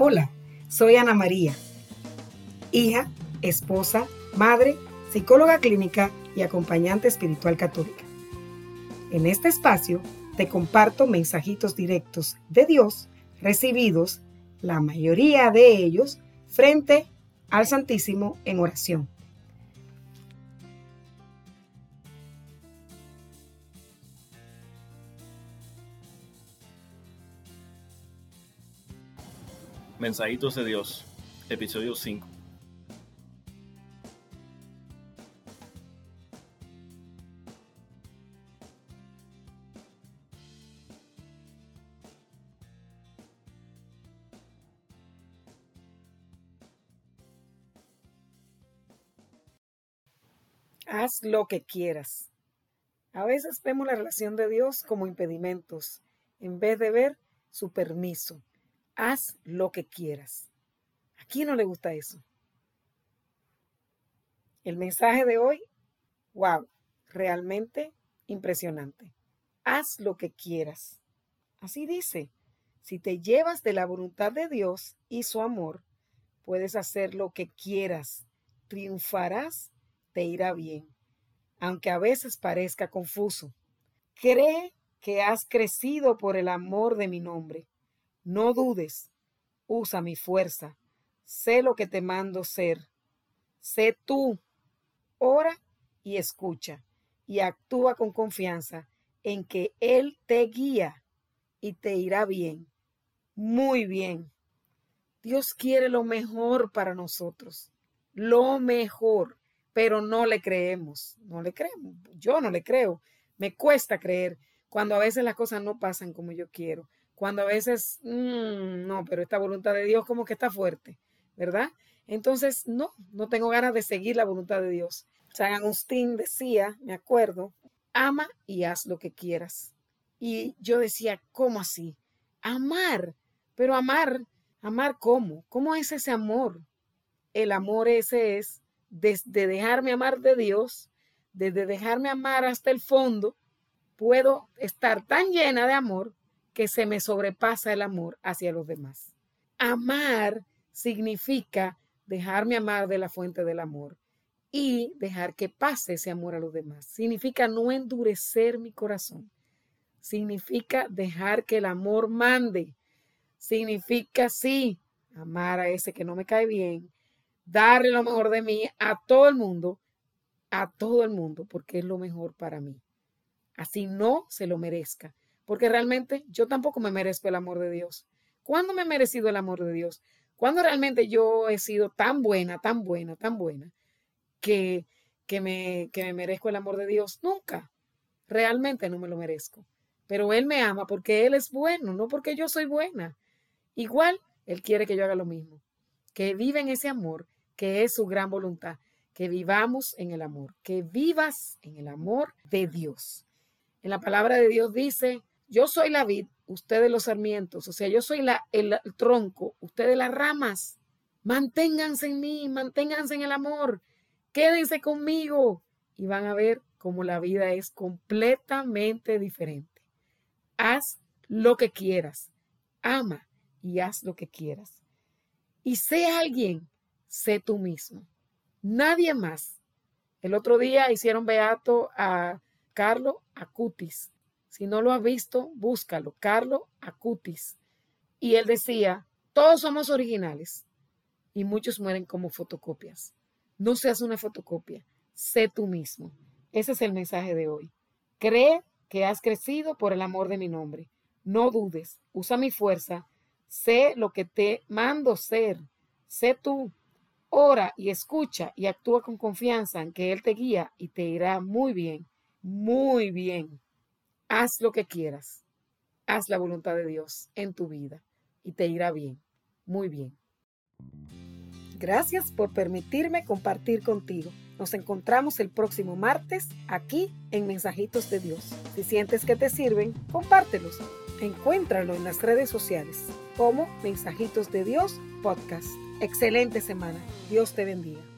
Hola, soy Ana María, hija, esposa, madre, psicóloga clínica y acompañante espiritual católica. En este espacio te comparto mensajitos directos de Dios recibidos, la mayoría de ellos, frente al Santísimo en oración. Mensajitos de Dios, episodio 5. Haz lo que quieras. A veces vemos la relación de Dios como impedimentos, en vez de ver su permiso haz lo que quieras. ¿A quién no le gusta eso? El mensaje de hoy, wow, realmente impresionante. Haz lo que quieras. Así dice, si te llevas de la voluntad de Dios y su amor, puedes hacer lo que quieras, triunfarás, te irá bien, aunque a veces parezca confuso. Cree que has crecido por el amor de mi nombre no dudes, usa mi fuerza, sé lo que te mando ser. Sé tú, ora y escucha, y actúa con confianza en que Él te guía y te irá bien, muy bien. Dios quiere lo mejor para nosotros, lo mejor, pero no le creemos, no le creemos, yo no le creo, me cuesta creer cuando a veces las cosas no pasan como yo quiero cuando a veces, mm, no, pero esta voluntad de Dios como que está fuerte, ¿verdad? Entonces, no, no tengo ganas de seguir la voluntad de Dios. San Agustín decía, me acuerdo, ama y haz lo que quieras. Y yo decía, ¿cómo así? Amar, pero amar, amar cómo? ¿Cómo es ese amor? El amor ese es desde dejarme amar de Dios, desde dejarme amar hasta el fondo, puedo estar tan llena de amor que se me sobrepasa el amor hacia los demás. Amar significa dejarme amar de la fuente del amor y dejar que pase ese amor a los demás. Significa no endurecer mi corazón. Significa dejar que el amor mande. Significa, sí, amar a ese que no me cae bien, darle lo mejor de mí a todo el mundo, a todo el mundo, porque es lo mejor para mí. Así no se lo merezca porque realmente yo tampoco me merezco el amor de Dios. ¿Cuándo me he merecido el amor de Dios? ¿Cuándo realmente yo he sido tan buena, tan buena, tan buena que, que, me, que me merezco el amor de Dios? Nunca. Realmente no me lo merezco. Pero Él me ama porque Él es bueno, no porque yo soy buena. Igual, Él quiere que yo haga lo mismo. Que viva en ese amor, que es su gran voluntad. Que vivamos en el amor. Que vivas en el amor de Dios. En la palabra de Dios dice, yo soy la vid, ustedes los sarmientos, o sea, yo soy el, tronco, ustedes las ramas. Manténganse en mí, manténganse en el amor, quédense conmigo y van a ver cómo la vida es completamente diferente. Haz lo que quieras, ama y haz lo que quieras. Y sé alguien, sé tú mismo, nadie más. El otro día hicieron beato a Carlo Acutis si no lo has visto, búscalo. Carlo Acutis. Y él decía, todos somos originales y muchos mueren como fotocopias. No seas una fotocopia, sé tú mismo. Ese es el mensaje de hoy. Cree que has crecido por el amor de mi nombre. No dudes, usa mi fuerza, sé lo que te mando ser, sé tú. Ora y escucha y actúa con confianza en que Él te guía y te irá muy bien, muy bien. Haz lo que quieras. Haz la voluntad de Dios en tu vida y te irá bien, muy bien. Gracias por permitirme compartir contigo. Nos encontramos el próximo martes aquí en Mensajitos de Dios. Si sientes que te sirven, compártelos. Encuéntralo en las redes sociales como Mensajitos de Dios Podcast. Excelente semana. Dios te bendiga.